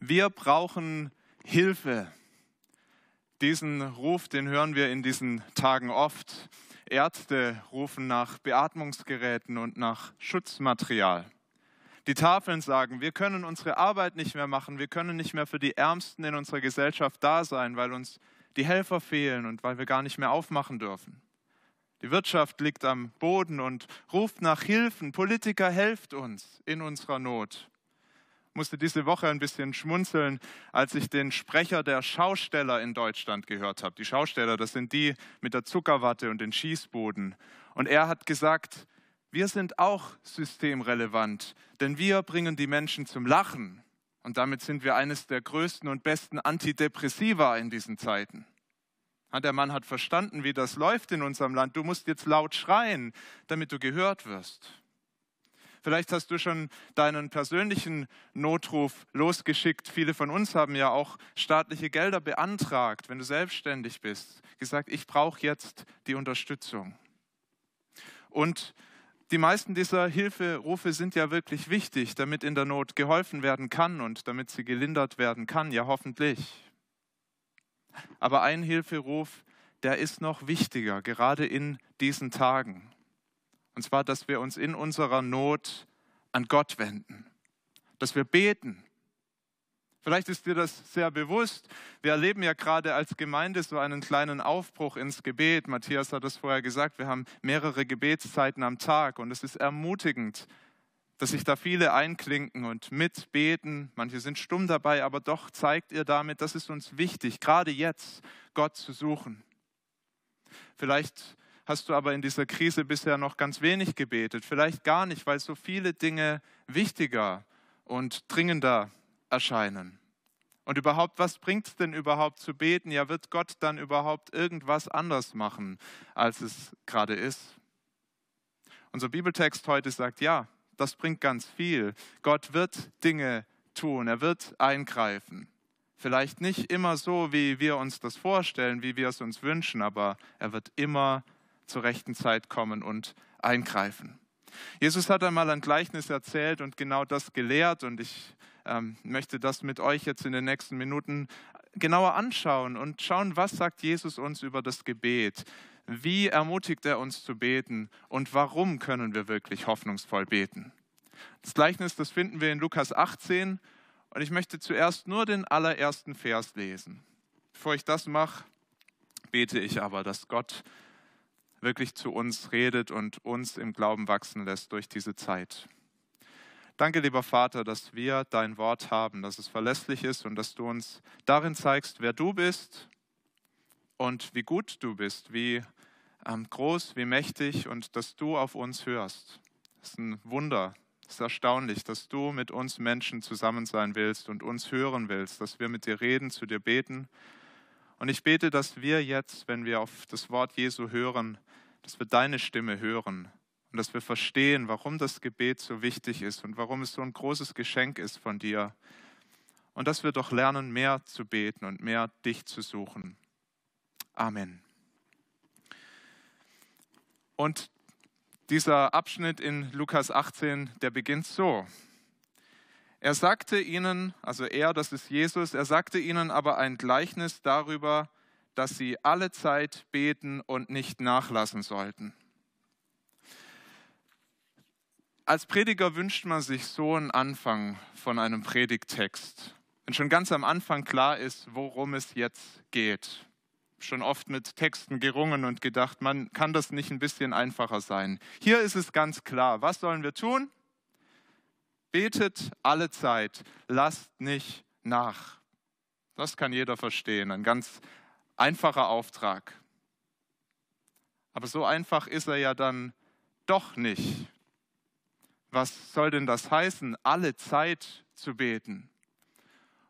Wir brauchen Hilfe. Diesen Ruf, den hören wir in diesen Tagen oft. Ärzte rufen nach Beatmungsgeräten und nach Schutzmaterial. Die Tafeln sagen, wir können unsere Arbeit nicht mehr machen, wir können nicht mehr für die Ärmsten in unserer Gesellschaft da sein, weil uns die Helfer fehlen und weil wir gar nicht mehr aufmachen dürfen. Die Wirtschaft liegt am Boden und ruft nach Hilfen. Politiker, helft uns in unserer Not. Musste diese Woche ein bisschen schmunzeln, als ich den Sprecher der Schausteller in Deutschland gehört habe. Die Schausteller, das sind die mit der Zuckerwatte und den Schießbuden. Und er hat gesagt, wir sind auch systemrelevant, denn wir bringen die Menschen zum Lachen. Und damit sind wir eines der größten und besten Antidepressiva in diesen Zeiten. Der Mann hat verstanden, wie das läuft in unserem Land. Du musst jetzt laut schreien, damit du gehört wirst. Vielleicht hast du schon deinen persönlichen Notruf losgeschickt. Viele von uns haben ja auch staatliche Gelder beantragt, wenn du selbstständig bist. Gesagt, ich brauche jetzt die Unterstützung. Und die meisten dieser Hilferufe sind ja wirklich wichtig, damit in der Not geholfen werden kann und damit sie gelindert werden kann, ja hoffentlich. Aber ein Hilferuf, der ist noch wichtiger, gerade in diesen Tagen. Und zwar, dass wir uns in unserer Not an Gott wenden, dass wir beten. Vielleicht ist dir das sehr bewusst. Wir erleben ja gerade als Gemeinde so einen kleinen Aufbruch ins Gebet. Matthias hat es vorher gesagt, wir haben mehrere Gebetszeiten am Tag und es ist ermutigend, dass sich da viele einklinken und mitbeten. Manche sind stumm dabei, aber doch zeigt ihr damit, das ist uns wichtig, gerade jetzt Gott zu suchen. Vielleicht hast du aber in dieser Krise bisher noch ganz wenig gebetet, vielleicht gar nicht, weil so viele Dinge wichtiger und dringender erscheinen. Und überhaupt, was bringt es denn überhaupt zu beten? Ja, wird Gott dann überhaupt irgendwas anders machen, als es gerade ist? Unser Bibeltext heute sagt, ja, das bringt ganz viel. Gott wird Dinge tun, er wird eingreifen. Vielleicht nicht immer so, wie wir uns das vorstellen, wie wir es uns wünschen, aber er wird immer zur rechten Zeit kommen und eingreifen. Jesus hat einmal ein Gleichnis erzählt und genau das gelehrt und ich ähm, möchte das mit euch jetzt in den nächsten Minuten genauer anschauen und schauen, was sagt Jesus uns über das Gebet. Wie ermutigt er uns zu beten und warum können wir wirklich hoffnungsvoll beten? Das Gleichnis, das finden wir in Lukas 18 und ich möchte zuerst nur den allerersten Vers lesen. Bevor ich das mache, bete ich aber, dass Gott wirklich zu uns redet und uns im Glauben wachsen lässt durch diese Zeit. Danke, lieber Vater, dass wir dein Wort haben, dass es verlässlich ist und dass du uns darin zeigst, wer du bist und wie gut du bist, wie ähm, groß, wie mächtig und dass du auf uns hörst. Das ist ein Wunder. Es ist erstaunlich, dass du mit uns Menschen zusammen sein willst und uns hören willst, dass wir mit dir reden, zu dir beten und ich bete, dass wir jetzt, wenn wir auf das Wort Jesu hören, dass wir deine Stimme hören und dass wir verstehen, warum das Gebet so wichtig ist und warum es so ein großes Geschenk ist von dir. Und dass wir doch lernen, mehr zu beten und mehr dich zu suchen. Amen. Und dieser Abschnitt in Lukas 18, der beginnt so. Er sagte ihnen, also er, das ist Jesus, er sagte ihnen aber ein Gleichnis darüber, dass sie alle Zeit beten und nicht nachlassen sollten. Als Prediger wünscht man sich so einen Anfang von einem Predigtext. Wenn schon ganz am Anfang klar ist, worum es jetzt geht. Schon oft mit Texten gerungen und gedacht, man kann das nicht ein bisschen einfacher sein. Hier ist es ganz klar. Was sollen wir tun? Betet alle Zeit, lasst nicht nach. Das kann jeder verstehen, ein ganz einfacher Auftrag. Aber so einfach ist er ja dann doch nicht. Was soll denn das heißen, alle Zeit zu beten?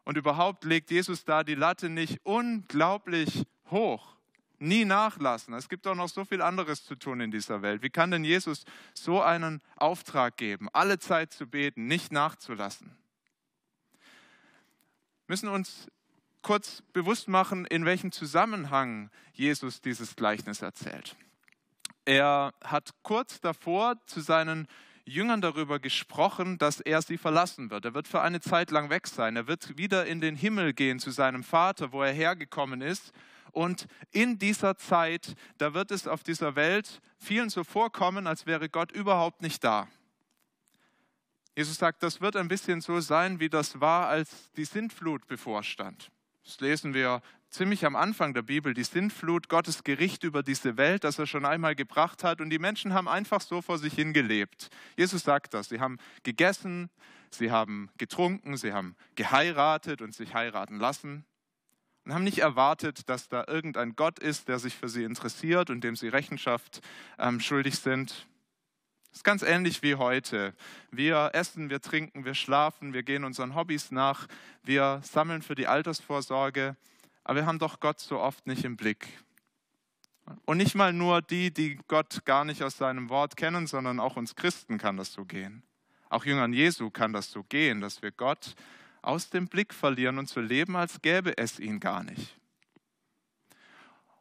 Und überhaupt legt Jesus da die Latte nicht unglaublich hoch nie nachlassen. Es gibt auch noch so viel anderes zu tun in dieser Welt. Wie kann denn Jesus so einen Auftrag geben, alle Zeit zu beten, nicht nachzulassen? Wir müssen uns kurz bewusst machen, in welchem Zusammenhang Jesus dieses Gleichnis erzählt. Er hat kurz davor zu seinen Jüngern darüber gesprochen, dass er sie verlassen wird. Er wird für eine Zeit lang weg sein. Er wird wieder in den Himmel gehen zu seinem Vater, wo er hergekommen ist. Und in dieser Zeit, da wird es auf dieser Welt vielen so vorkommen, als wäre Gott überhaupt nicht da. Jesus sagt, das wird ein bisschen so sein, wie das war, als die Sintflut bevorstand. Das lesen wir ziemlich am Anfang der Bibel, die Sintflut, Gottes Gericht über diese Welt, das er schon einmal gebracht hat. Und die Menschen haben einfach so vor sich hingelebt. Jesus sagt das. Sie haben gegessen, sie haben getrunken, sie haben geheiratet und sich heiraten lassen und haben nicht erwartet, dass da irgendein Gott ist, der sich für sie interessiert und dem sie Rechenschaft ähm, schuldig sind. Ist ganz ähnlich wie heute. Wir essen, wir trinken, wir schlafen, wir gehen unseren Hobbys nach, wir sammeln für die Altersvorsorge, aber wir haben doch Gott so oft nicht im Blick. Und nicht mal nur die, die Gott gar nicht aus seinem Wort kennen, sondern auch uns Christen kann das so gehen. Auch Jüngern Jesu kann das so gehen, dass wir Gott aus dem Blick verlieren und so leben, als gäbe es ihn gar nicht.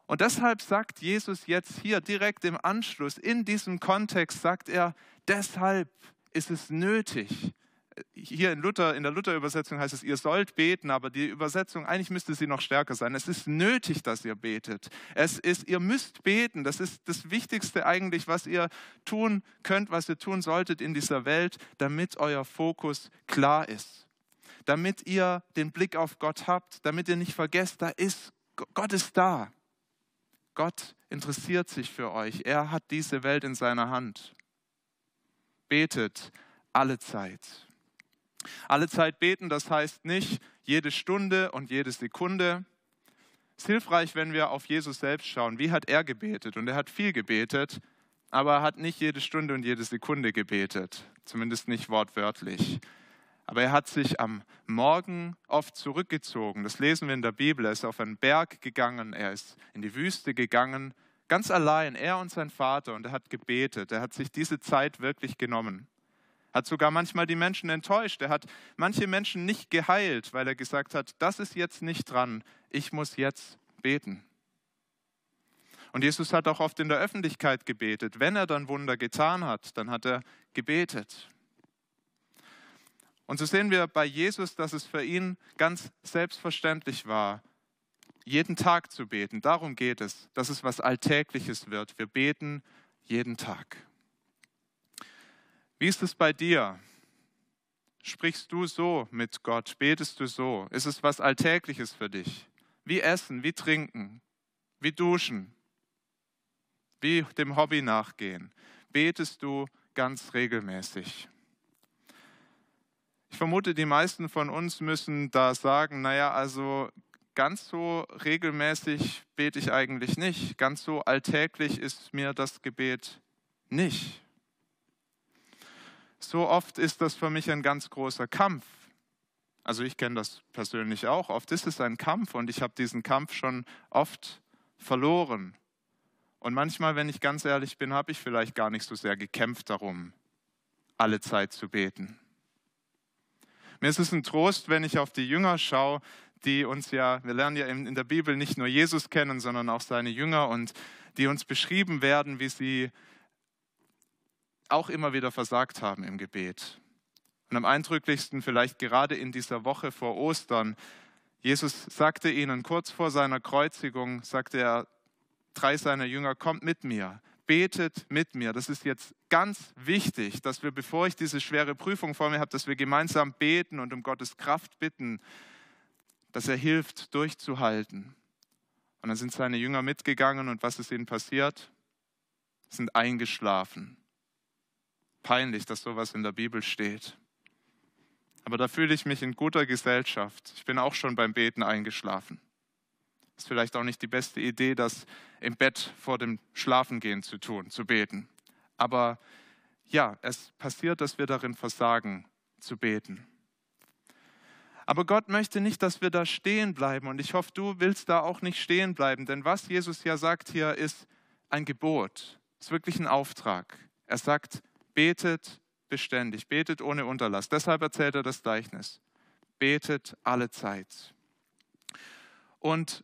Und deshalb sagt Jesus jetzt hier direkt im Anschluss, in diesem Kontext sagt er, deshalb ist es nötig. Hier in, Luther, in der Luther-Übersetzung heißt es, ihr sollt beten, aber die Übersetzung, eigentlich müsste sie noch stärker sein. Es ist nötig, dass ihr betet. Es ist, ihr müsst beten. Das ist das Wichtigste eigentlich, was ihr tun könnt, was ihr tun solltet in dieser Welt, damit euer Fokus klar ist. Damit ihr den Blick auf Gott habt, damit ihr nicht vergesst, da ist, Gott ist da. Gott interessiert sich für euch. Er hat diese Welt in seiner Hand. Betet alle Zeit. Alle Zeit beten, das heißt nicht jede Stunde und jede Sekunde. Es ist hilfreich, wenn wir auf Jesus selbst schauen. Wie hat er gebetet? Und er hat viel gebetet, aber er hat nicht jede Stunde und jede Sekunde gebetet, zumindest nicht wortwörtlich. Aber er hat sich am Morgen oft zurückgezogen. Das lesen wir in der Bibel. Er ist auf einen Berg gegangen, er ist in die Wüste gegangen, ganz allein, er und sein Vater. Und er hat gebetet. Er hat sich diese Zeit wirklich genommen. Hat sogar manchmal die Menschen enttäuscht. Er hat manche Menschen nicht geheilt, weil er gesagt hat, das ist jetzt nicht dran. Ich muss jetzt beten. Und Jesus hat auch oft in der Öffentlichkeit gebetet. Wenn er dann Wunder getan hat, dann hat er gebetet. Und so sehen wir bei Jesus, dass es für ihn ganz selbstverständlich war, jeden Tag zu beten. Darum geht es, dass es was Alltägliches wird. Wir beten jeden Tag. Wie ist es bei dir? Sprichst du so mit Gott? Betest du so? Ist es was Alltägliches für dich? Wie essen, wie trinken, wie duschen, wie dem Hobby nachgehen? Betest du ganz regelmäßig? Ich vermute, die meisten von uns müssen da sagen, naja, also ganz so regelmäßig bete ich eigentlich nicht, ganz so alltäglich ist mir das Gebet nicht. So oft ist das für mich ein ganz großer Kampf. Also ich kenne das persönlich auch. Oft ist es ein Kampf und ich habe diesen Kampf schon oft verloren. Und manchmal, wenn ich ganz ehrlich bin, habe ich vielleicht gar nicht so sehr gekämpft darum, alle Zeit zu beten. Mir ist es ein Trost, wenn ich auf die Jünger schaue, die uns ja, wir lernen ja in der Bibel nicht nur Jesus kennen, sondern auch seine Jünger und die uns beschrieben werden, wie sie auch immer wieder versagt haben im Gebet. Und am eindrücklichsten vielleicht gerade in dieser Woche vor Ostern. Jesus sagte ihnen kurz vor seiner Kreuzigung, sagte er, drei seiner Jünger, kommt mit mir betet mit mir. Das ist jetzt ganz wichtig, dass wir, bevor ich diese schwere Prüfung vor mir habe, dass wir gemeinsam beten und um Gottes Kraft bitten, dass er hilft, durchzuhalten. Und dann sind seine Jünger mitgegangen und was ist ihnen passiert? Sind eingeschlafen. Peinlich, dass sowas in der Bibel steht. Aber da fühle ich mich in guter Gesellschaft. Ich bin auch schon beim Beten eingeschlafen. Ist vielleicht auch nicht die beste Idee, das im Bett vor dem Schlafengehen zu tun, zu beten. Aber ja, es passiert, dass wir darin versagen, zu beten. Aber Gott möchte nicht, dass wir da stehen bleiben. Und ich hoffe, du willst da auch nicht stehen bleiben. Denn was Jesus ja sagt hier, ist ein Gebot. Ist wirklich ein Auftrag. Er sagt, betet beständig, betet ohne Unterlass. Deshalb erzählt er das Gleichnis. Betet alle Zeit. Und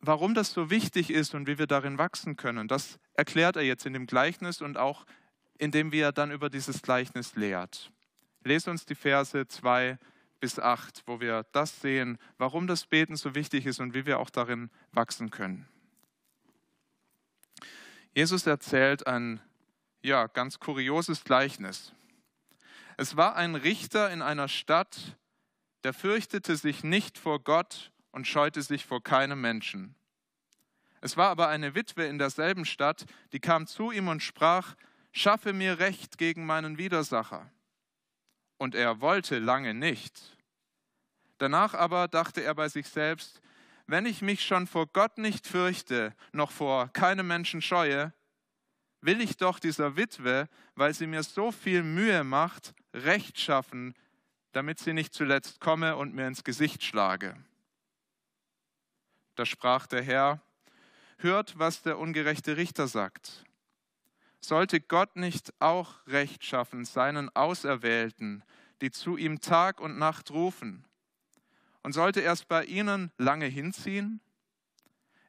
warum das so wichtig ist und wie wir darin wachsen können, das erklärt er jetzt in dem Gleichnis und auch indem wir dann über dieses Gleichnis lehrt. Lese uns die Verse 2 bis 8, wo wir das sehen, warum das Beten so wichtig ist und wie wir auch darin wachsen können. Jesus erzählt ein ja, ganz kurioses Gleichnis. Es war ein Richter in einer Stadt, der fürchtete sich nicht vor Gott und scheute sich vor keinem Menschen. Es war aber eine Witwe in derselben Stadt, die kam zu ihm und sprach, schaffe mir Recht gegen meinen Widersacher. Und er wollte lange nicht. Danach aber dachte er bei sich selbst, wenn ich mich schon vor Gott nicht fürchte, noch vor keinem Menschen scheue, will ich doch dieser Witwe, weil sie mir so viel Mühe macht, Recht schaffen, damit sie nicht zuletzt komme und mir ins Gesicht schlage. Da sprach der Herr, hört, was der ungerechte Richter sagt. Sollte Gott nicht auch Recht schaffen seinen Auserwählten, die zu ihm Tag und Nacht rufen? Und sollte er es bei ihnen lange hinziehen?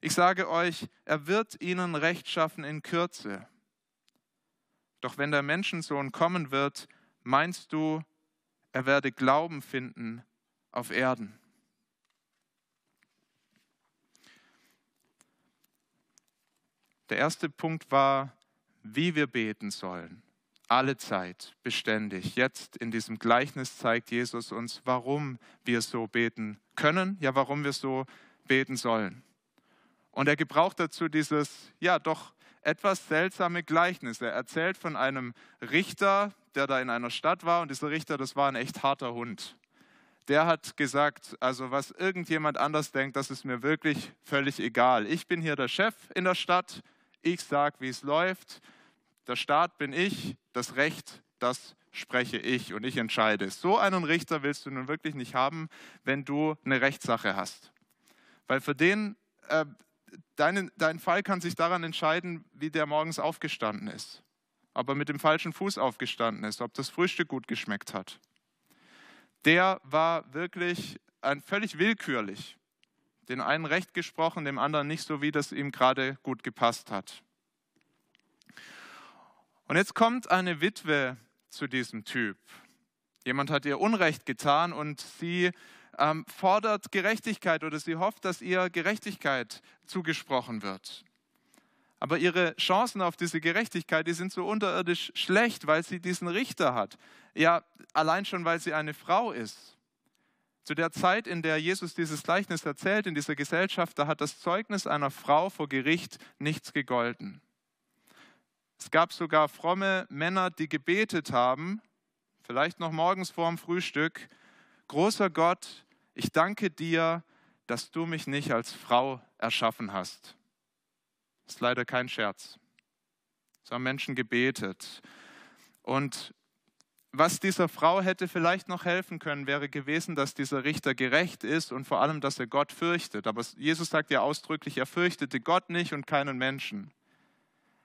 Ich sage euch, er wird ihnen Recht schaffen in Kürze. Doch wenn der Menschensohn kommen wird, meinst du, er werde Glauben finden auf Erden? Der erste Punkt war, wie wir beten sollen. Alle Zeit, beständig. Jetzt in diesem Gleichnis zeigt Jesus uns, warum wir so beten können, ja, warum wir so beten sollen. Und er gebraucht dazu dieses, ja, doch etwas seltsame Gleichnis. Er erzählt von einem Richter, der da in einer Stadt war und dieser Richter, das war ein echt harter Hund. Der hat gesagt, also was irgendjemand anders denkt, das ist mir wirklich völlig egal. Ich bin hier der Chef in der Stadt, ich sage, wie es läuft. Der Staat bin ich, das Recht, das spreche ich und ich entscheide. So einen Richter willst du nun wirklich nicht haben, wenn du eine Rechtssache hast. Weil für den, äh, dein, dein Fall kann sich daran entscheiden, wie der morgens aufgestanden ist. Ob er mit dem falschen Fuß aufgestanden ist, ob das Frühstück gut geschmeckt hat. Der war wirklich ein, völlig willkürlich den einen recht gesprochen, dem anderen nicht so, wie das ihm gerade gut gepasst hat. Und jetzt kommt eine Witwe zu diesem Typ. Jemand hat ihr Unrecht getan und sie ähm, fordert Gerechtigkeit oder sie hofft, dass ihr Gerechtigkeit zugesprochen wird. Aber ihre Chancen auf diese Gerechtigkeit, die sind so unterirdisch schlecht, weil sie diesen Richter hat. Ja, allein schon, weil sie eine Frau ist. Zu der Zeit, in der Jesus dieses Gleichnis erzählt, in dieser Gesellschaft, da hat das Zeugnis einer Frau vor Gericht nichts gegolten. Es gab sogar fromme Männer, die gebetet haben, vielleicht noch morgens vor dem Frühstück, großer Gott, ich danke dir, dass du mich nicht als Frau erschaffen hast. Das ist leider kein Scherz. So haben Menschen gebetet. Und was dieser Frau hätte vielleicht noch helfen können, wäre gewesen, dass dieser Richter gerecht ist und vor allem, dass er Gott fürchtet. Aber Jesus sagt ja ausdrücklich, er fürchtete Gott nicht und keinen Menschen.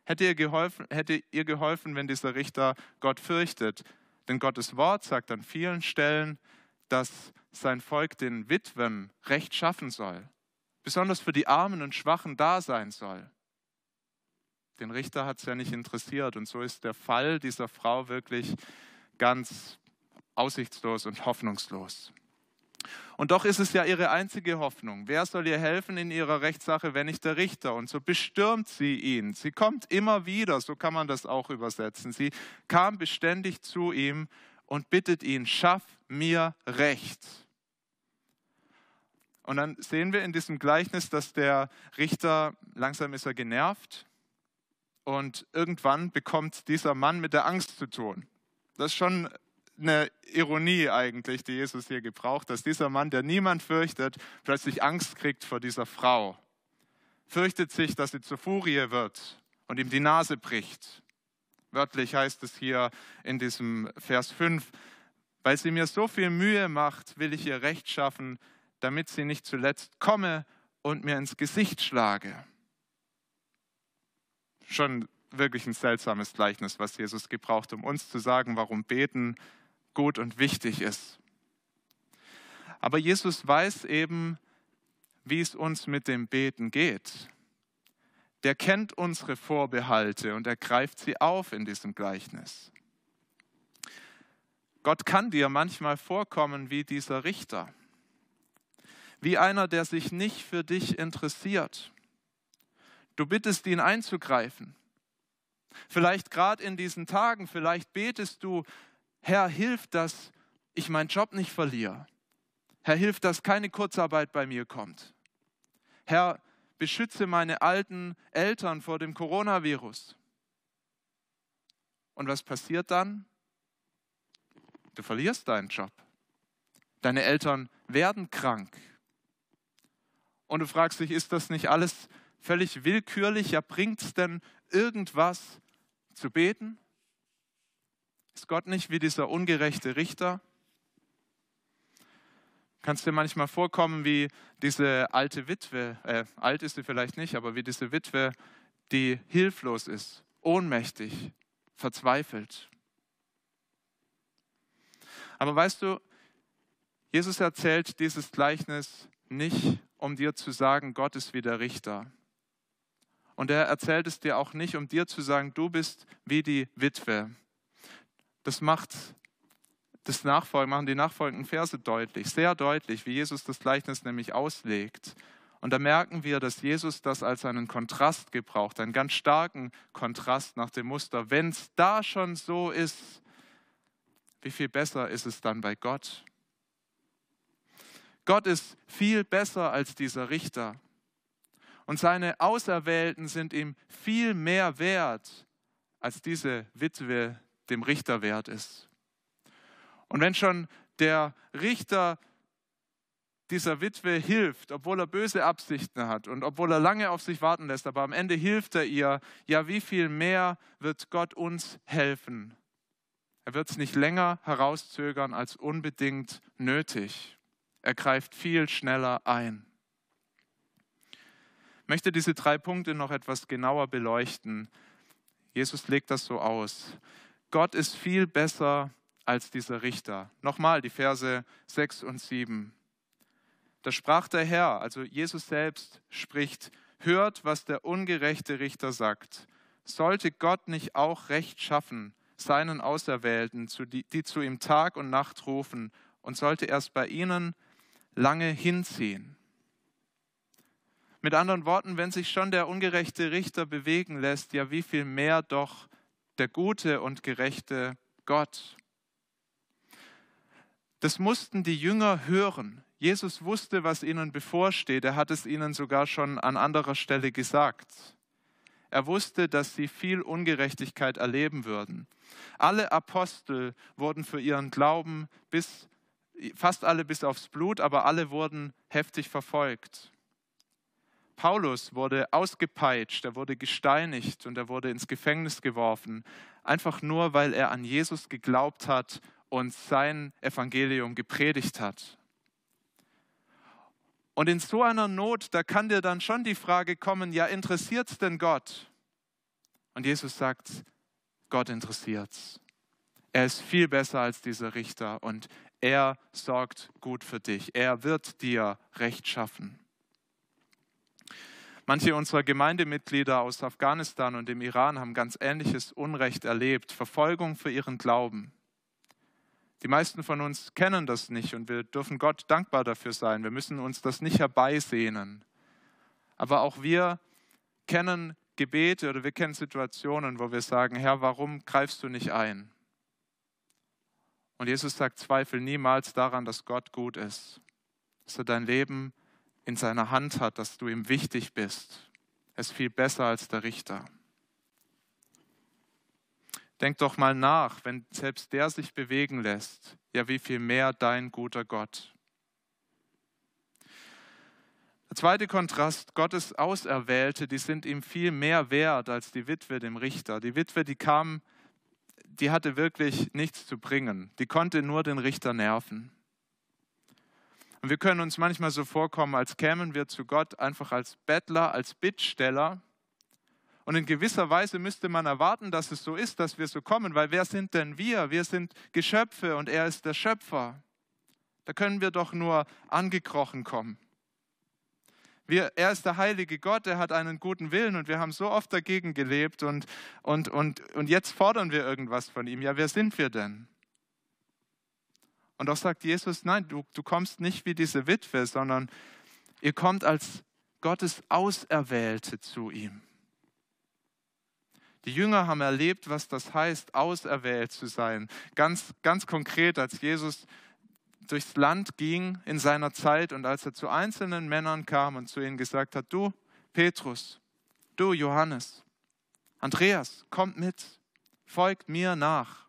Hätte ihr geholfen, hätte ihr geholfen wenn dieser Richter Gott fürchtet? Denn Gottes Wort sagt an vielen Stellen, dass sein Volk den Witwen Recht schaffen soll, besonders für die Armen und Schwachen da sein soll. Den Richter hat es ja nicht interessiert und so ist der Fall dieser Frau wirklich ganz aussichtslos und hoffnungslos. Und doch ist es ja ihre einzige Hoffnung. Wer soll ihr helfen in ihrer Rechtssache, wenn nicht der Richter? Und so bestürmt sie ihn. Sie kommt immer wieder, so kann man das auch übersetzen. Sie kam beständig zu ihm und bittet ihn, schaff mir Recht. Und dann sehen wir in diesem Gleichnis, dass der Richter, langsam ist er genervt und irgendwann bekommt dieser Mann mit der Angst zu tun. Das ist schon eine Ironie eigentlich, die Jesus hier gebraucht, dass dieser Mann, der niemand fürchtet, plötzlich Angst kriegt vor dieser Frau. Fürchtet sich, dass sie zur Furie wird und ihm die Nase bricht. Wörtlich heißt es hier in diesem Vers 5, weil sie mir so viel Mühe macht, will ich ihr Recht schaffen, damit sie nicht zuletzt komme und mir ins Gesicht schlage. Schon wirklich ein seltsames Gleichnis, was Jesus gebraucht, um uns zu sagen, warum Beten gut und wichtig ist. Aber Jesus weiß eben, wie es uns mit dem Beten geht. der kennt unsere Vorbehalte und er greift sie auf in diesem Gleichnis. Gott kann dir manchmal vorkommen wie dieser Richter, wie einer, der sich nicht für dich interessiert. Du bittest ihn einzugreifen. Vielleicht gerade in diesen Tagen, vielleicht betest du, Herr, hilf, dass ich meinen Job nicht verliere. Herr, hilf, dass keine Kurzarbeit bei mir kommt. Herr, beschütze meine alten Eltern vor dem Coronavirus. Und was passiert dann? Du verlierst deinen Job. Deine Eltern werden krank. Und du fragst dich, ist das nicht alles völlig willkürlich? Ja, bringt es denn irgendwas zu beten? Ist Gott nicht wie dieser ungerechte Richter? Kannst dir manchmal vorkommen wie diese alte Witwe, äh, alt ist sie vielleicht nicht, aber wie diese Witwe, die hilflos ist, ohnmächtig, verzweifelt. Aber weißt du, Jesus erzählt dieses Gleichnis nicht, um dir zu sagen, Gott ist wie der Richter. Und er erzählt es dir auch nicht, um dir zu sagen, du bist wie die Witwe. Das macht das Nachfolgen, machen die nachfolgenden Verse deutlich, sehr deutlich, wie Jesus das Gleichnis nämlich auslegt. Und da merken wir, dass Jesus das als einen Kontrast gebraucht, einen ganz starken Kontrast nach dem Muster. Wenn es da schon so ist, wie viel besser ist es dann bei Gott? Gott ist viel besser als dieser Richter. Und seine Auserwählten sind ihm viel mehr wert, als diese Witwe dem Richter wert ist. Und wenn schon der Richter dieser Witwe hilft, obwohl er böse Absichten hat und obwohl er lange auf sich warten lässt, aber am Ende hilft er ihr, ja, wie viel mehr wird Gott uns helfen? Er wird es nicht länger herauszögern als unbedingt nötig. Er greift viel schneller ein. Möchte diese drei Punkte noch etwas genauer beleuchten. Jesus legt das so aus. Gott ist viel besser als dieser Richter. Nochmal die Verse 6 und 7. Da sprach der Herr, also Jesus selbst spricht, hört, was der ungerechte Richter sagt. Sollte Gott nicht auch Recht schaffen, seinen Auserwählten, die zu ihm Tag und Nacht rufen, und sollte erst bei ihnen lange hinziehen? Mit anderen Worten, wenn sich schon der ungerechte Richter bewegen lässt, ja wie viel mehr doch der gute und gerechte Gott. Das mussten die Jünger hören. Jesus wusste, was ihnen bevorsteht. Er hat es ihnen sogar schon an anderer Stelle gesagt. Er wusste, dass sie viel Ungerechtigkeit erleben würden. Alle Apostel wurden für ihren Glauben bis, fast alle bis aufs Blut, aber alle wurden heftig verfolgt. Paulus wurde ausgepeitscht, er wurde gesteinigt und er wurde ins Gefängnis geworfen, einfach nur weil er an Jesus geglaubt hat und sein Evangelium gepredigt hat. Und in so einer Not, da kann dir dann schon die Frage kommen, ja, interessiert es denn Gott? Und Jesus sagt, Gott interessiert es. Er ist viel besser als dieser Richter und er sorgt gut für dich. Er wird dir Recht schaffen. Manche unserer Gemeindemitglieder aus Afghanistan und dem Iran haben ganz ähnliches Unrecht erlebt, Verfolgung für ihren Glauben. Die meisten von uns kennen das nicht und wir dürfen Gott dankbar dafür sein. Wir müssen uns das nicht herbeisehnen. Aber auch wir kennen Gebete oder wir kennen Situationen, wo wir sagen, Herr, warum greifst du nicht ein? Und Jesus sagt, zweifel niemals daran, dass Gott gut ist, dass er dein Leben in seiner Hand hat, dass du ihm wichtig bist. Er ist viel besser als der Richter. Denk doch mal nach, wenn selbst der sich bewegen lässt, ja wie viel mehr dein guter Gott. Der zweite Kontrast, Gottes Auserwählte, die sind ihm viel mehr wert als die Witwe dem Richter. Die Witwe, die kam, die hatte wirklich nichts zu bringen. Die konnte nur den Richter nerven. Und wir können uns manchmal so vorkommen, als kämen wir zu Gott einfach als Bettler, als Bittsteller und in gewisser Weise müsste man erwarten, dass es so ist, dass wir so kommen, weil wer sind denn wir? Wir sind Geschöpfe und er ist der Schöpfer. Da können wir doch nur angekrochen kommen. Wir, er ist der heilige Gott, er hat einen guten Willen und wir haben so oft dagegen gelebt und, und, und, und jetzt fordern wir irgendwas von ihm. Ja, wer sind wir denn? Und doch sagt Jesus, nein, du, du kommst nicht wie diese Witwe, sondern ihr kommt als Gottes Auserwählte zu ihm. Die Jünger haben erlebt, was das heißt, auserwählt zu sein. Ganz, ganz konkret, als Jesus durchs Land ging in seiner Zeit und als er zu einzelnen Männern kam und zu ihnen gesagt hat, du Petrus, du Johannes, Andreas, kommt mit, folgt mir nach.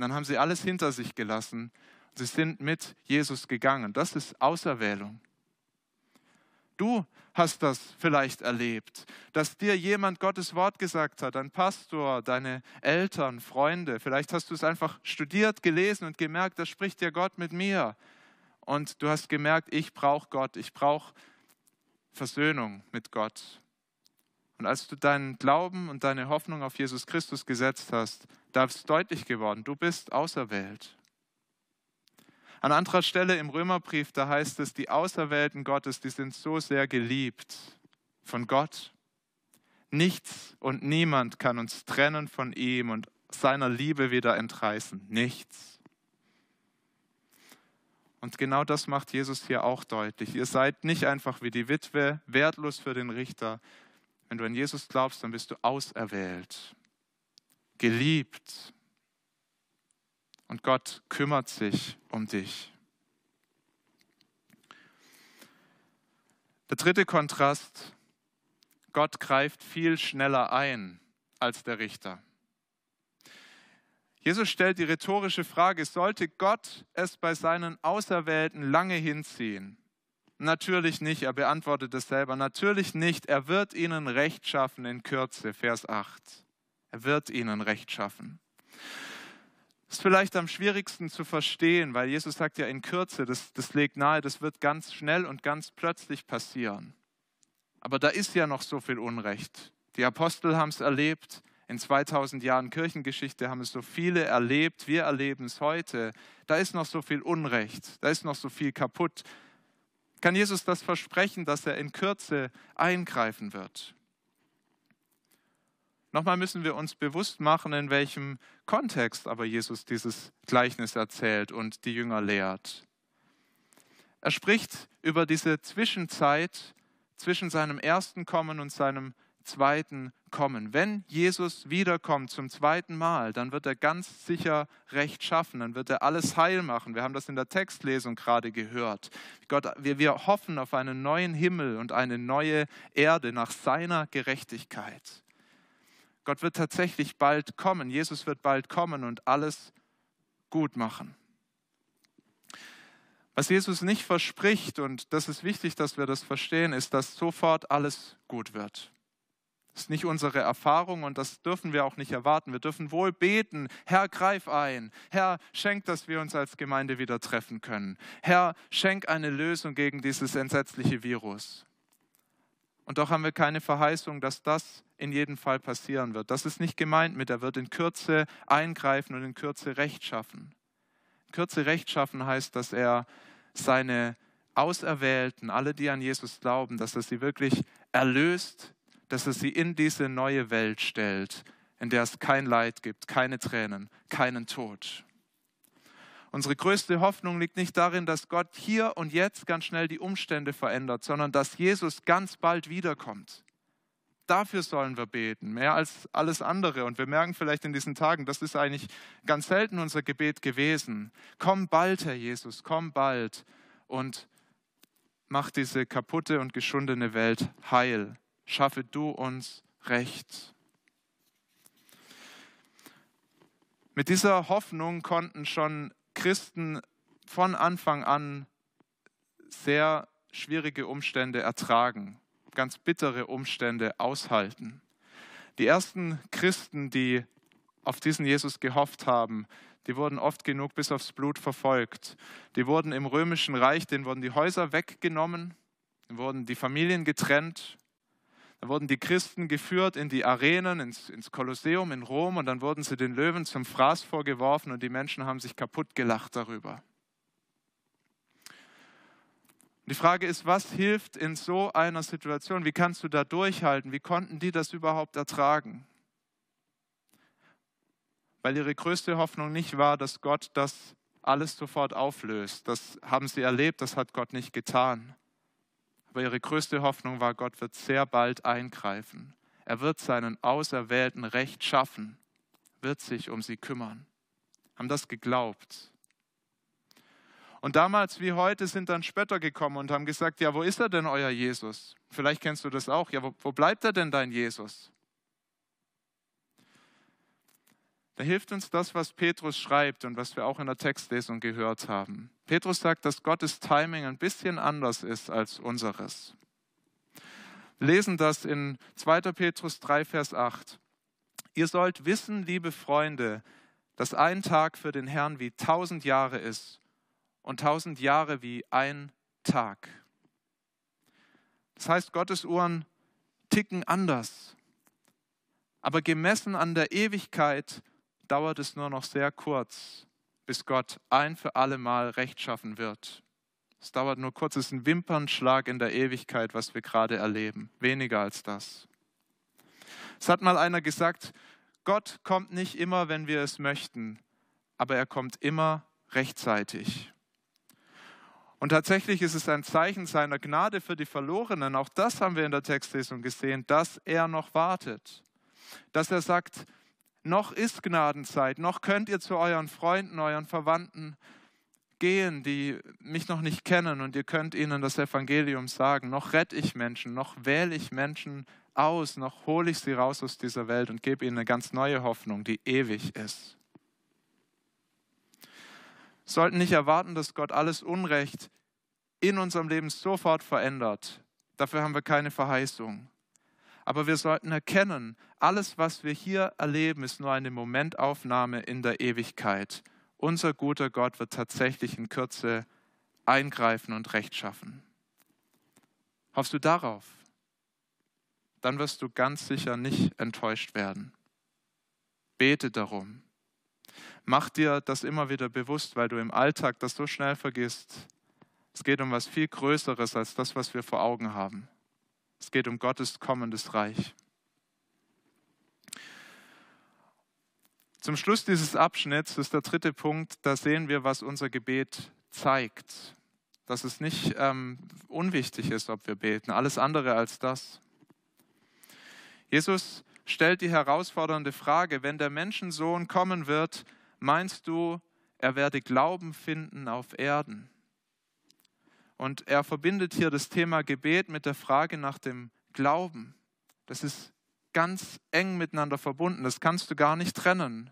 Dann haben sie alles hinter sich gelassen. Sie sind mit Jesus gegangen. Das ist Auserwählung. Du hast das vielleicht erlebt, dass dir jemand Gottes Wort gesagt hat, ein Pastor, deine Eltern, Freunde. Vielleicht hast du es einfach studiert, gelesen und gemerkt, da spricht ja Gott mit mir. Und du hast gemerkt, ich brauche Gott, ich brauche Versöhnung mit Gott. Und als du deinen Glauben und deine Hoffnung auf Jesus Christus gesetzt hast, da ist deutlich geworden, du bist auserwählt. An anderer Stelle im Römerbrief, da heißt es, die Auserwählten Gottes, die sind so sehr geliebt von Gott. Nichts und niemand kann uns trennen von ihm und seiner Liebe wieder entreißen. Nichts. Und genau das macht Jesus hier auch deutlich. Ihr seid nicht einfach wie die Witwe, wertlos für den Richter. Wenn du an Jesus glaubst, dann bist du auserwählt, geliebt, und Gott kümmert sich um dich. Der dritte Kontrast, Gott greift viel schneller ein als der Richter. Jesus stellt die rhetorische Frage, sollte Gott es bei seinen Auserwählten lange hinziehen? Natürlich nicht, er beantwortet es selber. Natürlich nicht, er wird ihnen Recht schaffen in Kürze, Vers 8. Er wird ihnen Recht schaffen. Das ist vielleicht am schwierigsten zu verstehen, weil Jesus sagt ja in Kürze, das, das legt nahe, das wird ganz schnell und ganz plötzlich passieren. Aber da ist ja noch so viel Unrecht. Die Apostel haben es erlebt, in 2000 Jahren Kirchengeschichte haben es so viele erlebt, wir erleben es heute. Da ist noch so viel Unrecht, da ist noch so viel kaputt. Kann Jesus das versprechen, dass er in Kürze eingreifen wird? Nochmal müssen wir uns bewusst machen, in welchem Kontext aber Jesus dieses Gleichnis erzählt und die Jünger lehrt. Er spricht über diese Zwischenzeit zwischen seinem ersten Kommen und seinem zweiten Kommen. Wenn Jesus wiederkommt zum zweiten Mal, dann wird er ganz sicher Recht schaffen, dann wird er alles heil machen. Wir haben das in der Textlesung gerade gehört. Gott, wir, wir hoffen auf einen neuen Himmel und eine neue Erde nach seiner Gerechtigkeit. Gott wird tatsächlich bald kommen. Jesus wird bald kommen und alles gut machen. Was Jesus nicht verspricht, und das ist wichtig, dass wir das verstehen, ist, dass sofort alles gut wird. Das ist nicht unsere Erfahrung und das dürfen wir auch nicht erwarten. Wir dürfen wohl beten, Herr, greif ein. Herr, schenk, dass wir uns als Gemeinde wieder treffen können. Herr, schenk eine Lösung gegen dieses entsetzliche Virus. Und doch haben wir keine Verheißung, dass das in jedem Fall passieren wird. Das ist nicht gemeint mit, er wird in Kürze eingreifen und in Kürze Recht schaffen. In Kürze Recht schaffen heißt, dass er seine Auserwählten, alle, die an Jesus glauben, dass er sie wirklich erlöst, dass er sie in diese neue Welt stellt, in der es kein Leid gibt, keine Tränen, keinen Tod. Unsere größte Hoffnung liegt nicht darin, dass Gott hier und jetzt ganz schnell die Umstände verändert, sondern dass Jesus ganz bald wiederkommt. Dafür sollen wir beten, mehr als alles andere. Und wir merken vielleicht in diesen Tagen, das ist eigentlich ganz selten unser Gebet gewesen. Komm bald, Herr Jesus, komm bald und mach diese kaputte und geschundene Welt heil. Schaffe du uns Recht. Mit dieser Hoffnung konnten schon Christen von Anfang an sehr schwierige Umstände ertragen, ganz bittere Umstände aushalten. Die ersten Christen, die auf diesen Jesus gehofft haben, die wurden oft genug bis aufs Blut verfolgt. Die wurden im römischen Reich, denen wurden die Häuser weggenommen, wurden die Familien getrennt, da wurden die Christen geführt in die Arenen, ins, ins Kolosseum in Rom und dann wurden sie den Löwen zum Fraß vorgeworfen und die Menschen haben sich kaputt gelacht darüber. Die Frage ist, was hilft in so einer Situation? Wie kannst du da durchhalten? Wie konnten die das überhaupt ertragen? Weil ihre größte Hoffnung nicht war, dass Gott das alles sofort auflöst. Das haben sie erlebt, das hat Gott nicht getan. Aber ihre größte Hoffnung war, Gott wird sehr bald eingreifen. Er wird seinen Auserwählten Recht schaffen, wird sich um sie kümmern. Haben das geglaubt. Und damals wie heute sind dann Spötter gekommen und haben gesagt, ja, wo ist er denn, euer Jesus? Vielleicht kennst du das auch. Ja, wo, wo bleibt er denn, dein Jesus? Da hilft uns das, was Petrus schreibt und was wir auch in der Textlesung gehört haben. Petrus sagt, dass Gottes Timing ein bisschen anders ist als unseres. Wir lesen das in 2. Petrus 3, Vers 8. Ihr sollt wissen, liebe Freunde, dass ein Tag für den Herrn wie tausend Jahre ist und tausend Jahre wie ein Tag. Das heißt, Gottes Uhren ticken anders. Aber gemessen an der Ewigkeit dauert es nur noch sehr kurz, bis Gott ein für alle Mal Recht schaffen wird. Es dauert nur kurz, es ist ein Wimpernschlag in der Ewigkeit, was wir gerade erleben. Weniger als das. Es hat mal einer gesagt, Gott kommt nicht immer, wenn wir es möchten, aber er kommt immer rechtzeitig. Und tatsächlich ist es ein Zeichen seiner Gnade für die Verlorenen, auch das haben wir in der Textlesung gesehen, dass er noch wartet. Dass er sagt, noch ist Gnadenzeit, noch könnt ihr zu euren Freunden, euren Verwandten gehen, die mich noch nicht kennen und ihr könnt ihnen das Evangelium sagen. Noch rette ich Menschen, noch wähle ich Menschen aus, noch hole ich sie raus aus dieser Welt und gebe ihnen eine ganz neue Hoffnung, die ewig ist. Sollten nicht erwarten, dass Gott alles Unrecht in unserem Leben sofort verändert. Dafür haben wir keine Verheißung. Aber wir sollten erkennen, alles, was wir hier erleben, ist nur eine Momentaufnahme in der Ewigkeit. Unser guter Gott wird tatsächlich in Kürze eingreifen und Recht schaffen. Hoffst du darauf? Dann wirst du ganz sicher nicht enttäuscht werden. Bete darum. Mach dir das immer wieder bewusst, weil du im Alltag das so schnell vergisst. Es geht um was viel Größeres als das, was wir vor Augen haben. Es geht um Gottes kommendes Reich. Zum Schluss dieses Abschnitts ist der dritte Punkt, da sehen wir, was unser Gebet zeigt. Dass es nicht ähm, unwichtig ist, ob wir beten, alles andere als das. Jesus stellt die herausfordernde Frage, wenn der Menschensohn kommen wird, meinst du, er werde Glauben finden auf Erden? Und er verbindet hier das Thema Gebet mit der Frage nach dem Glauben. Das ist ganz eng miteinander verbunden. Das kannst du gar nicht trennen.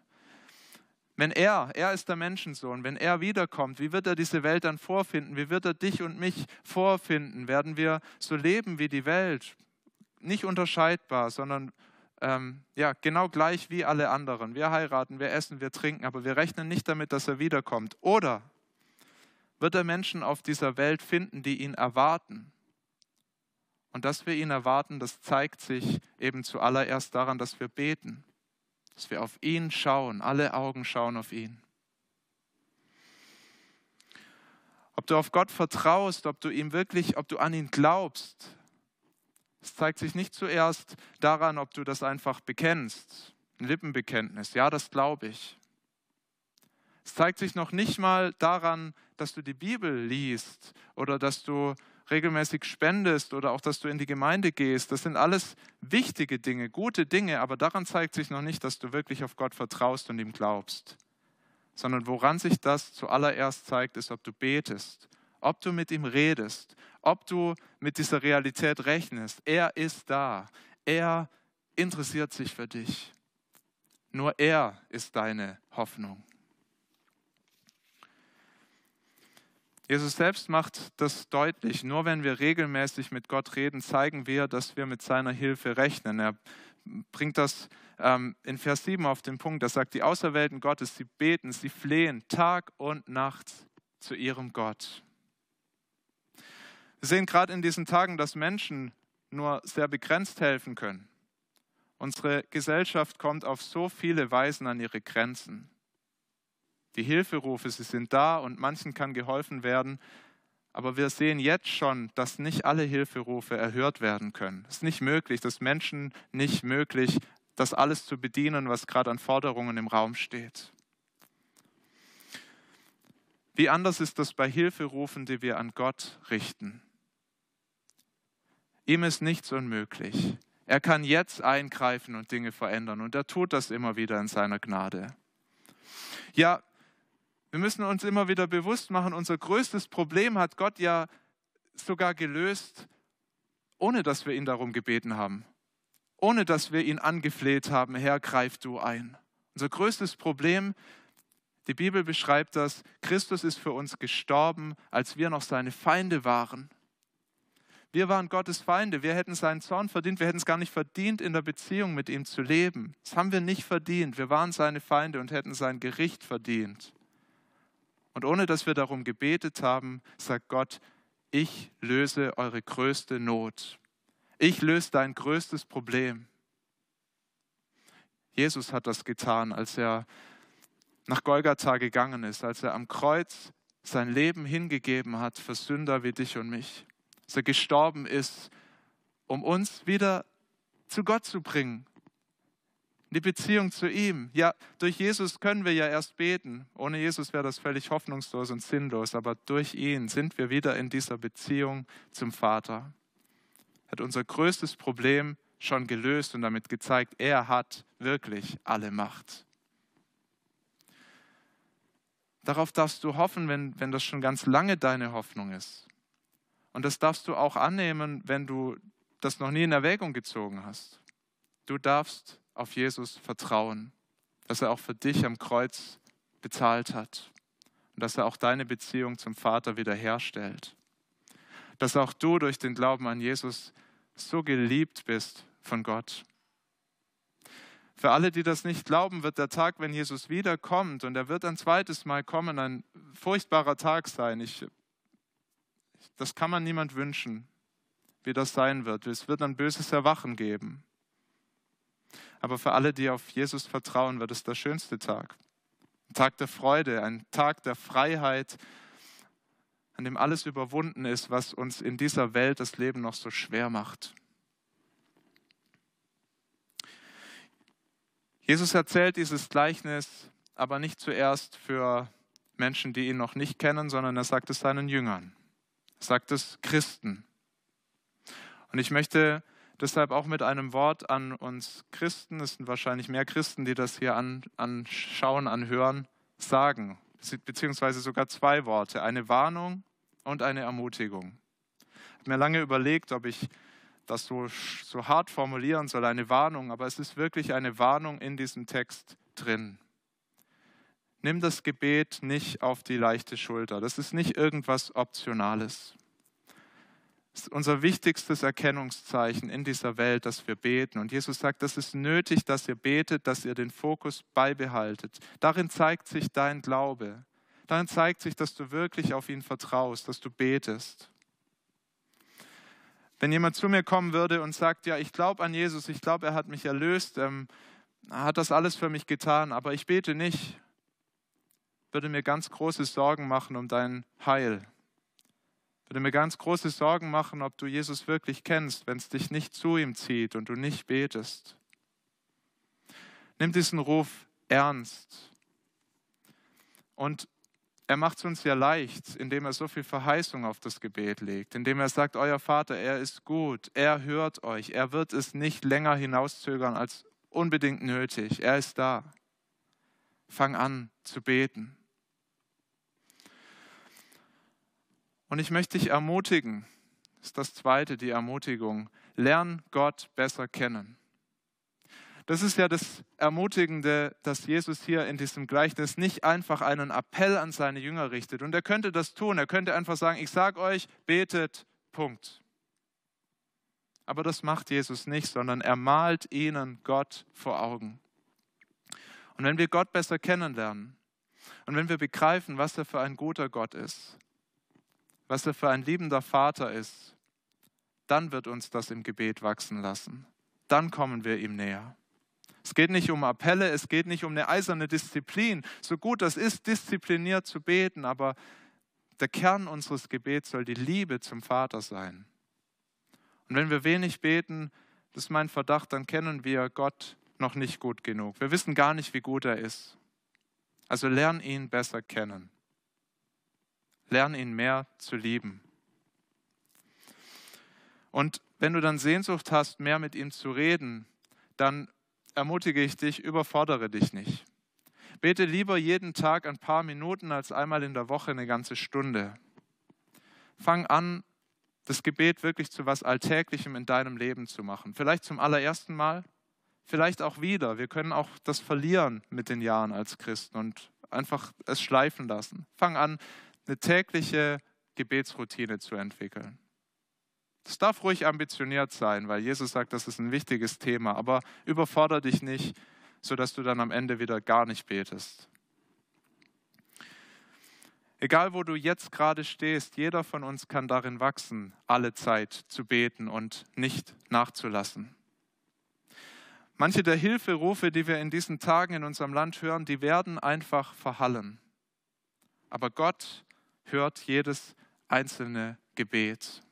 Wenn er, er ist der Menschensohn, wenn er wiederkommt, wie wird er diese Welt dann vorfinden? Wie wird er dich und mich vorfinden? Werden wir so leben wie die Welt? Nicht unterscheidbar, sondern ähm, ja, genau gleich wie alle anderen. Wir heiraten, wir essen, wir trinken, aber wir rechnen nicht damit, dass er wiederkommt. Oder wird er Menschen auf dieser Welt finden, die ihn erwarten. Und dass wir ihn erwarten, das zeigt sich eben zuallererst daran, dass wir beten, dass wir auf ihn schauen, alle Augen schauen auf ihn. Ob du auf Gott vertraust, ob du ihm wirklich, ob du an ihn glaubst, es zeigt sich nicht zuerst daran, ob du das einfach bekennst, ein Lippenbekenntnis. Ja, das glaube ich. Es zeigt sich noch nicht mal daran, dass du die Bibel liest oder dass du regelmäßig spendest oder auch, dass du in die Gemeinde gehst. Das sind alles wichtige Dinge, gute Dinge, aber daran zeigt sich noch nicht, dass du wirklich auf Gott vertraust und ihm glaubst. Sondern woran sich das zuallererst zeigt, ist, ob du betest, ob du mit ihm redest, ob du mit dieser Realität rechnest. Er ist da. Er interessiert sich für dich. Nur er ist deine Hoffnung. Jesus selbst macht das deutlich. Nur wenn wir regelmäßig mit Gott reden, zeigen wir, dass wir mit seiner Hilfe rechnen. Er bringt das ähm, in Vers 7 auf den Punkt. Er sagt, die Auserwählten Gottes, sie beten, sie flehen Tag und Nacht zu ihrem Gott. Wir sehen gerade in diesen Tagen, dass Menschen nur sehr begrenzt helfen können. Unsere Gesellschaft kommt auf so viele Weisen an ihre Grenzen. Die Hilferufe, sie sind da und manchen kann geholfen werden, Aber wir sehen jetzt schon, dass nicht alle Hilferufe erhört werden können. Es ist nicht möglich, dass Menschen nicht möglich, das alles zu bedienen, was gerade an Forderungen im Raum steht. Wie anders ist das bei Hilferufen, die wir an Gott richten? Ihm ist nichts unmöglich. Er kann jetzt eingreifen und Dinge verändern und er tut das immer wieder in seiner Gnade. Ja, wir müssen uns immer wieder bewusst machen, unser größtes Problem hat Gott ja sogar gelöst, ohne dass wir ihn darum gebeten haben, ohne dass wir ihn angefleht haben, Herr, greif du ein. Unser größtes Problem, die Bibel beschreibt das, Christus ist für uns gestorben, als wir noch seine Feinde waren. Wir waren Gottes Feinde, wir hätten seinen Zorn verdient, wir hätten es gar nicht verdient, in der Beziehung mit ihm zu leben. Das haben wir nicht verdient, wir waren seine Feinde und hätten sein Gericht verdient. Und ohne dass wir darum gebetet haben, sagt Gott, ich löse eure größte Not. Ich löse dein größtes Problem. Jesus hat das getan, als er nach Golgatha gegangen ist, als er am Kreuz sein Leben hingegeben hat für Sünder wie dich und mich. Als er gestorben ist, um uns wieder zu Gott zu bringen, die Beziehung zu ihm. Ja, durch Jesus können wir ja erst beten. Ohne Jesus wäre das völlig hoffnungslos und sinnlos. Aber durch ihn sind wir wieder in dieser Beziehung zum Vater. Er hat unser größtes Problem schon gelöst und damit gezeigt, er hat wirklich alle Macht. Darauf darfst du hoffen, wenn, wenn das schon ganz lange deine Hoffnung ist. Und das darfst du auch annehmen, wenn du das noch nie in Erwägung gezogen hast. Du darfst auf Jesus vertrauen, dass er auch für dich am Kreuz bezahlt hat und dass er auch deine Beziehung zum Vater wiederherstellt. Dass auch du durch den Glauben an Jesus so geliebt bist von Gott. Für alle, die das nicht glauben, wird der Tag, wenn Jesus wiederkommt, und er wird ein zweites Mal kommen, ein furchtbarer Tag sein. Ich, das kann man niemand wünschen, wie das sein wird. Es wird ein böses Erwachen geben. Aber für alle, die auf Jesus vertrauen, wird es der schönste Tag. Ein Tag der Freude, ein Tag der Freiheit, an dem alles überwunden ist, was uns in dieser Welt das Leben noch so schwer macht. Jesus erzählt dieses Gleichnis aber nicht zuerst für Menschen, die ihn noch nicht kennen, sondern er sagt es seinen Jüngern. Sagt es Christen. Und ich möchte Deshalb auch mit einem Wort an uns Christen, es sind wahrscheinlich mehr Christen, die das hier an, anschauen, anhören, sagen, beziehungsweise sogar zwei Worte, eine Warnung und eine Ermutigung. Ich habe mir lange überlegt, ob ich das so, so hart formulieren soll, eine Warnung, aber es ist wirklich eine Warnung in diesem Text drin. Nimm das Gebet nicht auf die leichte Schulter. Das ist nicht irgendwas Optionales ist unser wichtigstes Erkennungszeichen in dieser Welt, dass wir beten. Und Jesus sagt, das ist nötig, dass ihr betet, dass ihr den Fokus beibehaltet. Darin zeigt sich dein Glaube. Darin zeigt sich, dass du wirklich auf ihn vertraust, dass du betest. Wenn jemand zu mir kommen würde und sagt, ja, ich glaube an Jesus, ich glaube, er hat mich erlöst, ähm, er hat das alles für mich getan, aber ich bete nicht, würde mir ganz große Sorgen machen um dein Heil würde mir ganz große Sorgen machen, ob du Jesus wirklich kennst, wenn es dich nicht zu ihm zieht und du nicht betest. Nimm diesen Ruf ernst. Und er macht es uns ja leicht, indem er so viel Verheißung auf das Gebet legt, indem er sagt, euer Vater, er ist gut, er hört euch, er wird es nicht länger hinauszögern als unbedingt nötig, er ist da. Fang an zu beten. Und ich möchte dich ermutigen, das ist das zweite, die Ermutigung, lern Gott besser kennen. Das ist ja das Ermutigende, dass Jesus hier in diesem Gleichnis nicht einfach einen Appell an seine Jünger richtet. Und er könnte das tun. Er könnte einfach sagen, ich sage euch, betet, Punkt. Aber das macht Jesus nicht, sondern er malt ihnen Gott vor Augen. Und wenn wir Gott besser kennenlernen und wenn wir begreifen, was er für ein guter Gott ist, was er für ein liebender Vater ist, dann wird uns das im Gebet wachsen lassen. Dann kommen wir ihm näher. Es geht nicht um Appelle, es geht nicht um eine eiserne Disziplin. So gut das ist, diszipliniert zu beten, aber der Kern unseres Gebets soll die Liebe zum Vater sein. Und wenn wir wenig beten, das ist mein Verdacht, dann kennen wir Gott noch nicht gut genug. Wir wissen gar nicht, wie gut er ist. Also lern ihn besser kennen. Lern ihn mehr zu lieben. Und wenn du dann Sehnsucht hast, mehr mit ihm zu reden, dann ermutige ich dich, überfordere dich nicht. Bete lieber jeden Tag ein paar Minuten als einmal in der Woche eine ganze Stunde. Fang an, das Gebet wirklich zu was Alltäglichem in deinem Leben zu machen. Vielleicht zum allerersten Mal, vielleicht auch wieder. Wir können auch das verlieren mit den Jahren als Christen und einfach es schleifen lassen. Fang an, eine tägliche Gebetsroutine zu entwickeln. Es darf ruhig ambitioniert sein, weil Jesus sagt, das ist ein wichtiges Thema, aber überfordere dich nicht, sodass du dann am Ende wieder gar nicht betest. Egal, wo du jetzt gerade stehst, jeder von uns kann darin wachsen, alle Zeit zu beten und nicht nachzulassen. Manche der Hilferufe, die wir in diesen Tagen in unserem Land hören, die werden einfach verhallen. Aber Gott hört jedes einzelne Gebet.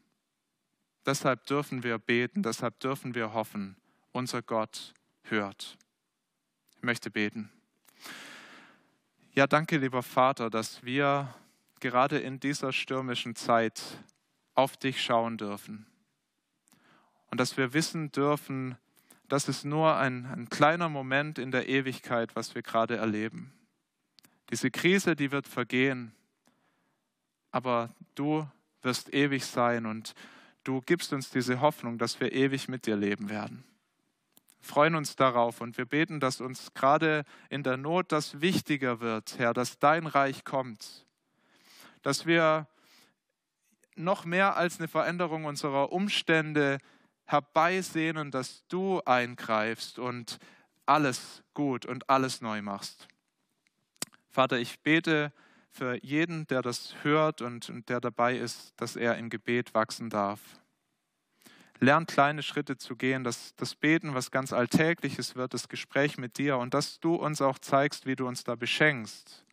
Deshalb dürfen wir beten, deshalb dürfen wir hoffen, unser Gott hört. Ich möchte beten. Ja, danke, lieber Vater, dass wir gerade in dieser stürmischen Zeit auf dich schauen dürfen. Und dass wir wissen dürfen, das ist nur ein, ein kleiner Moment in der Ewigkeit, was wir gerade erleben. Diese Krise, die wird vergehen, aber du wirst ewig sein und du gibst uns diese Hoffnung, dass wir ewig mit dir leben werden. Wir freuen uns darauf und wir beten, dass uns gerade in der Not das wichtiger wird, Herr, dass dein Reich kommt, dass wir noch mehr als eine Veränderung unserer Umstände herbeisehnen, dass du eingreifst und alles gut und alles neu machst. Vater, ich bete für jeden, der das hört und, und der dabei ist, dass er im Gebet wachsen darf. Lern kleine Schritte zu gehen, dass das Beten was ganz Alltägliches wird, das Gespräch mit dir und dass du uns auch zeigst, wie du uns da beschenkst,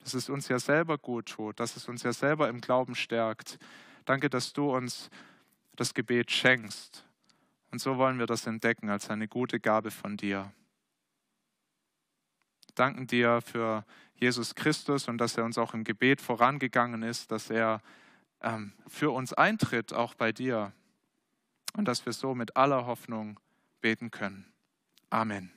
dass es uns ja selber gut tut, dass es uns ja selber im Glauben stärkt. Danke, dass du uns das Gebet schenkst. Und so wollen wir das entdecken als eine gute Gabe von dir. Danken dir für Jesus Christus und dass er uns auch im Gebet vorangegangen ist, dass er ähm, für uns eintritt, auch bei dir. Und dass wir so mit aller Hoffnung beten können. Amen.